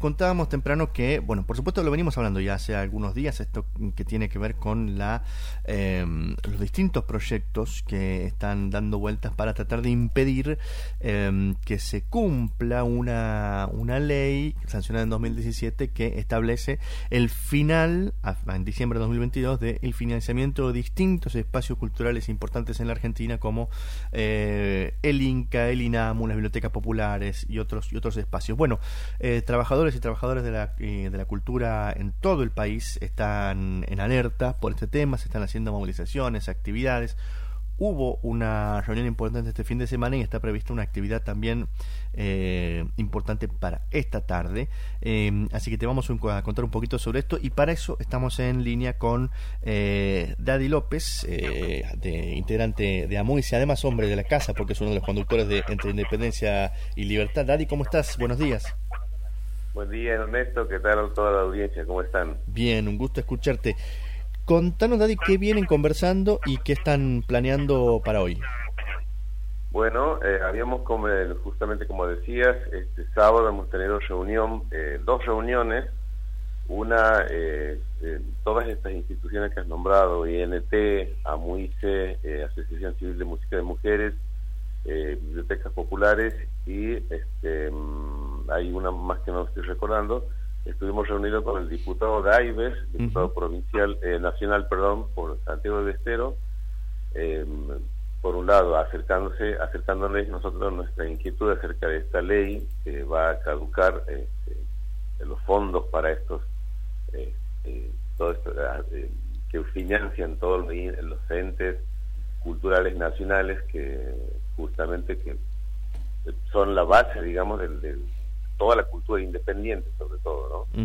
contábamos temprano que, bueno, por supuesto lo venimos hablando ya hace algunos días, esto que tiene que ver con la, em, los distintos proyectos que están dando vueltas para tratar de impedir em, que se cumpla una, una ley sancionada en 2017 que establece el final, en diciembre de 2022, del financiamiento de distintos espacios culturales importantes en la Argentina como eh, el INCA, el INAMU, las bibliotecas populares y otros, y otros espacios. Bueno, eh, y trabajadoras de la, eh, de la cultura en todo el país están en alerta por este tema, se están haciendo movilizaciones, actividades. Hubo una reunión importante este fin de semana y está prevista una actividad también eh, importante para esta tarde. Eh, así que te vamos a contar un poquito sobre esto y para eso estamos en línea con eh, Daddy López, integrante de Amuis y además hombre de la casa porque es uno de los conductores de Entre Independencia y Libertad. Daddy, ¿cómo estás? Buenos días. Buen día, Ernesto. ¿Qué tal toda la audiencia? ¿Cómo están? Bien, un gusto escucharte. Contanos, Daddy, qué vienen conversando y qué están planeando para hoy. Bueno, eh, habíamos, como, justamente como decías, este sábado hemos tenido reunión, eh, dos reuniones, una, eh, todas estas instituciones que has nombrado, INT, AMUICE, eh, Asociación Civil de Música de Mujeres, eh, Bibliotecas Populares y este, mm, hay una más que no estoy recordando, estuvimos reunidos con el diputado Daives, diputado provincial, eh, nacional, perdón, por Santiago de Estero, eh, por un lado, acercándose, acercándoles nosotros nuestra inquietud acerca de esta ley que va a caducar este, los fondos para estos, eh, todo esto, eh, que financian todos los entes culturales nacionales que justamente que son la base, digamos, del, del toda la cultura independiente, sobre todo, ¿no?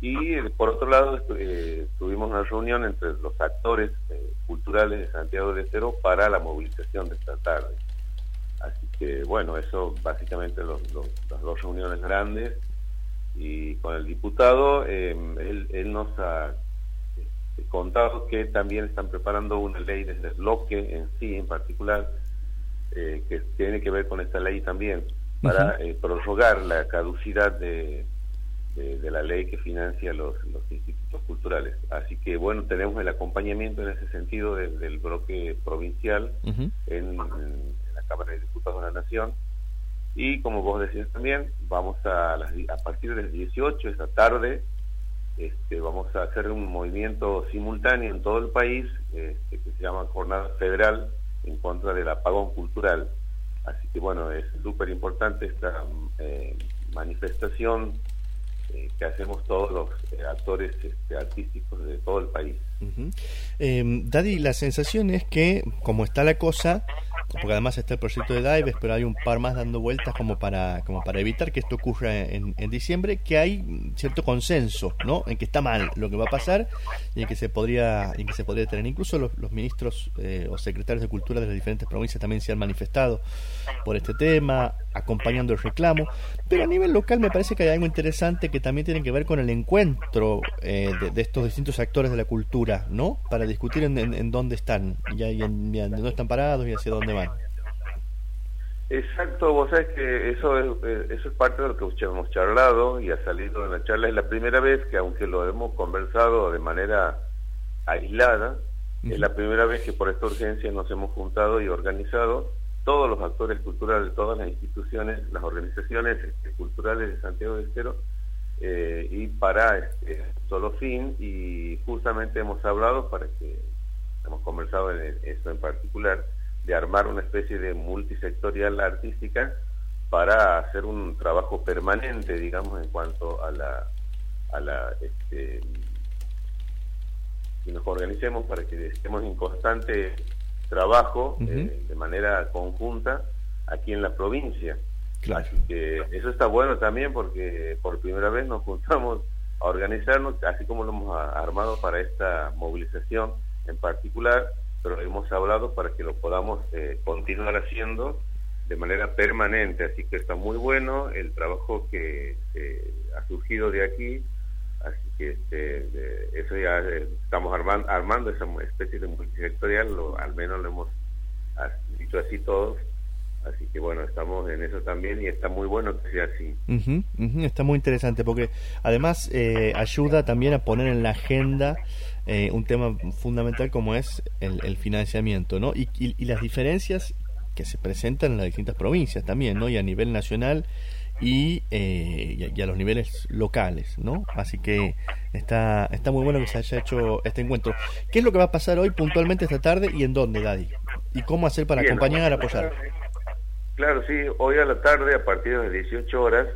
Y por otro lado, eh, tuvimos una reunión entre los actores eh, culturales de Santiago del Estero para la movilización de esta tarde. Así que, bueno, eso básicamente los, los- las dos reuniones grandes. Y con el diputado, eh, él, él nos ha eh, contado que también están preparando una ley desde el bloque en sí, en particular, eh, que tiene que ver con esta ley también, para eh, prorrogar la caducidad de, de, de la ley que financia los, los institutos culturales. Así que, bueno, tenemos el acompañamiento en ese sentido del, del bloque provincial en, en la Cámara de Diputados de la Nación. Y como vos decías también, vamos a, las a partir de las 18 esta tarde, este, vamos a hacer un movimiento simultáneo en todo el país este, que se llama Jornada Federal en contra del apagón cultural. Así que bueno, es súper importante esta eh, manifestación eh, que hacemos todos los eh, actores este, artísticos de todo el país. Eh, Daddy, la sensación es que, como está la cosa, porque además está el proyecto de Dives, pero hay un par más dando vueltas como para, como para evitar que esto ocurra en, diciembre, que hay cierto consenso, ¿no? En que está mal lo que va a pasar y en que se podría, en que se podría tener. Incluso los, ministros eh, o secretarios de cultura de las diferentes provincias también se han manifestado por este tema, acompañando el reclamo. Pero a nivel local me parece que hay algo interesante que también tiene que ver con el encuentro eh, de, estos distintos actores de la cultura, ¿no? Para discutir en, en- en dónde están y, en, en dónde están parados y hacia dónde van. Exacto, vos sabés que eso es, eh, eso es parte de lo que hemos charlado y ha salido en la charla. Es la primera vez que, aunque lo hemos conversado de manera aislada, es la primera vez que por esta urgencia nos hemos juntado y organizado todos los actores culturales, todas las instituciones, las organizaciones este, culturales de Santiago de Estero, eh, y para este solo fin, y justamente hemos hablado para que, hemos conversado en esto en particular, de armar una especie de multisectorial artística para hacer un trabajo permanente, digamos, en cuanto a la, a la este, que nos organicemos para que estemos en constante trabajo eh, de manera conjunta aquí en la provincia. Claro. Así que eso está bueno también porque por primera vez nos juntamos a organizarnos, así como lo hemos armado para esta movilización en particular, pero hemos hablado para que lo podamos eh, continuar haciendo de manera permanente. Así que está muy bueno el trabajo que eh, ha surgido de aquí. Así que este, eso ya eh, estamos armando, armando esa especie de multisectorial, lo, al menos lo hemos ah, dicho así todos. Así que bueno, estamos en eso también y está muy bueno que sea así. está muy interesante porque además eh, ayuda también a poner en la agenda eh, un tema fundamental como es el, financiamiento, ¿no? Y, y, las diferencias que se presentan en las distintas provincias también, ¿no? Y a nivel nacional y, eh, y, a los niveles locales, ¿no? Así que está, está muy bueno que se haya hecho este encuentro. ¿Qué es lo que va a pasar hoy puntualmente esta tarde y en dónde, Daddy? ¿Y cómo hacer para acompañar, apoyar? Claro, sí, hoy a la tarde, a partir de las 18 horas,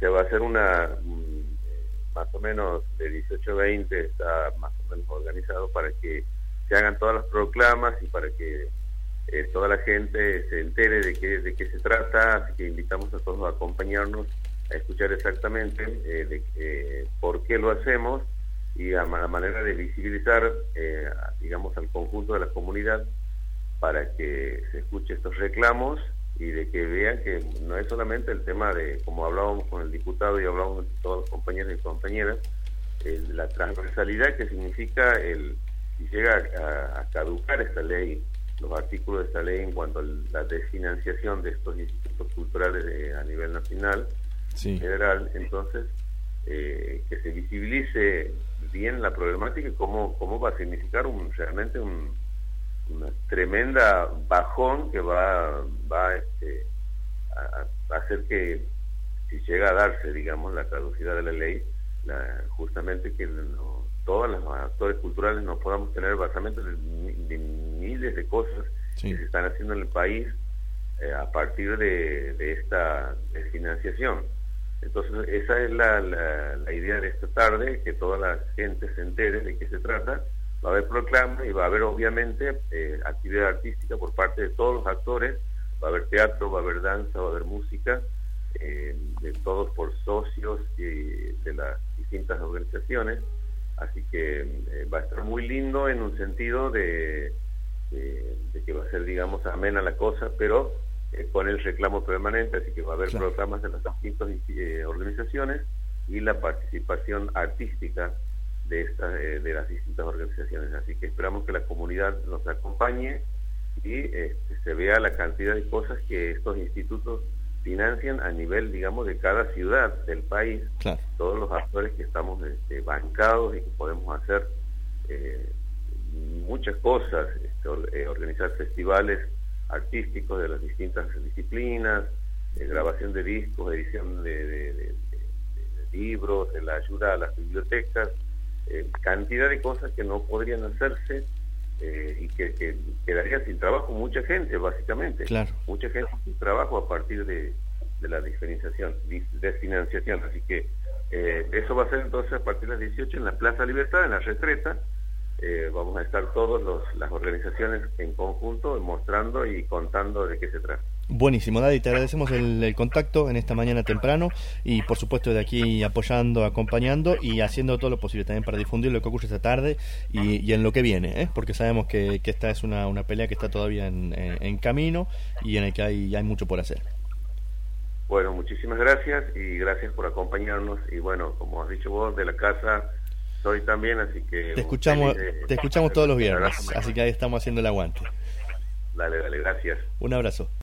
se va a hacer una, mm, más o menos de 18 a 20, está más o menos organizado para que se hagan todas las proclamas y para que eh, toda la gente se entere de qué, de qué se trata, así que invitamos a todos a acompañarnos a escuchar exactamente eh, eh, por qué lo hacemos y a la manera de visibilizar, digamos, al conjunto de la comunidad para que se escuche estos reclamos y de que vean que no es solamente el tema de, como hablábamos con el diputado y hablábamos con todos los compañeros y compañeras, la transversalidad que significa el si llega a, caducar esta ley, los artículos de esta ley en cuanto a la desfinanciación de estos institutos culturales a nivel nacional, general, entonces eh, que se visibilice bien la problemática y cómo, cómo va a significar un, realmente un, una tremenda bajón que va, va este, a, hacer que, si llega a darse, digamos, la caducidad de la ley, la, justamente que no, todos los actores culturales no podamos tener basamientos de, miles de cosas que se están haciendo en el país eh, a partir de, de esta financiación. Entonces, esa es la, la, la idea de esta tarde, que toda la gente se entere de qué se trata va a haber proclama y va a haber obviamente eh, actividad artística por parte de todos los actores, va a haber teatro, va a haber danza, va a haber música, eh, de todos por socios y de las distintas organizaciones, así que eh, va a estar muy lindo en un sentido de, que va a ser, digamos, amena la cosa, pero con el reclamo permanente, así que va a haber programas de las distintas organizaciones y la participación artística de, estas eh, de las distintas organizaciones. Así que esperamos que la comunidad nos acompañe y este, se vea la cantidad de cosas que estos institutos financian a nivel, digamos, de cada ciudad del país. Todos los actores que estamos este, bancados y que podemos hacer eh, muchas cosas, este, eh, organizar festivales artísticos de las distintas disciplinas, grabación de discos, edición de, de libros, de la ayuda a las bibliotecas, eh, cantidad de cosas que no podrían hacerse eh, y que, quedaría sin trabajo mucha gente, básicamente. Claro. Mucha gente sin trabajo a partir de, la diferenciación, desfinanciación. Así que eh, eso va a ser entonces a partir de las 18 en la Plaza Libertad, en la retreta. Vamos a estar todas las organizaciones en conjunto mostrando y contando de qué se trata. Buenísimo, Daddy, te agradecemos el, contacto en esta mañana temprano y por supuesto de aquí apoyando, acompañando y haciendo todo lo posible también para difundir lo que ocurre esta tarde y, en lo que viene, ¿eh? porque sabemos que, esta es una, una, pelea que está todavía en, camino y en el que hay, hay mucho por hacer. Bueno, muchísimas gracias y gracias por acompañarnos y bueno, como has dicho vos, de la casa soy también, así que... Te escuchamos, te escuchamos todos los viernes, así que ahí estamos haciendo el aguante. Dale, dale, gracias. Un abrazo.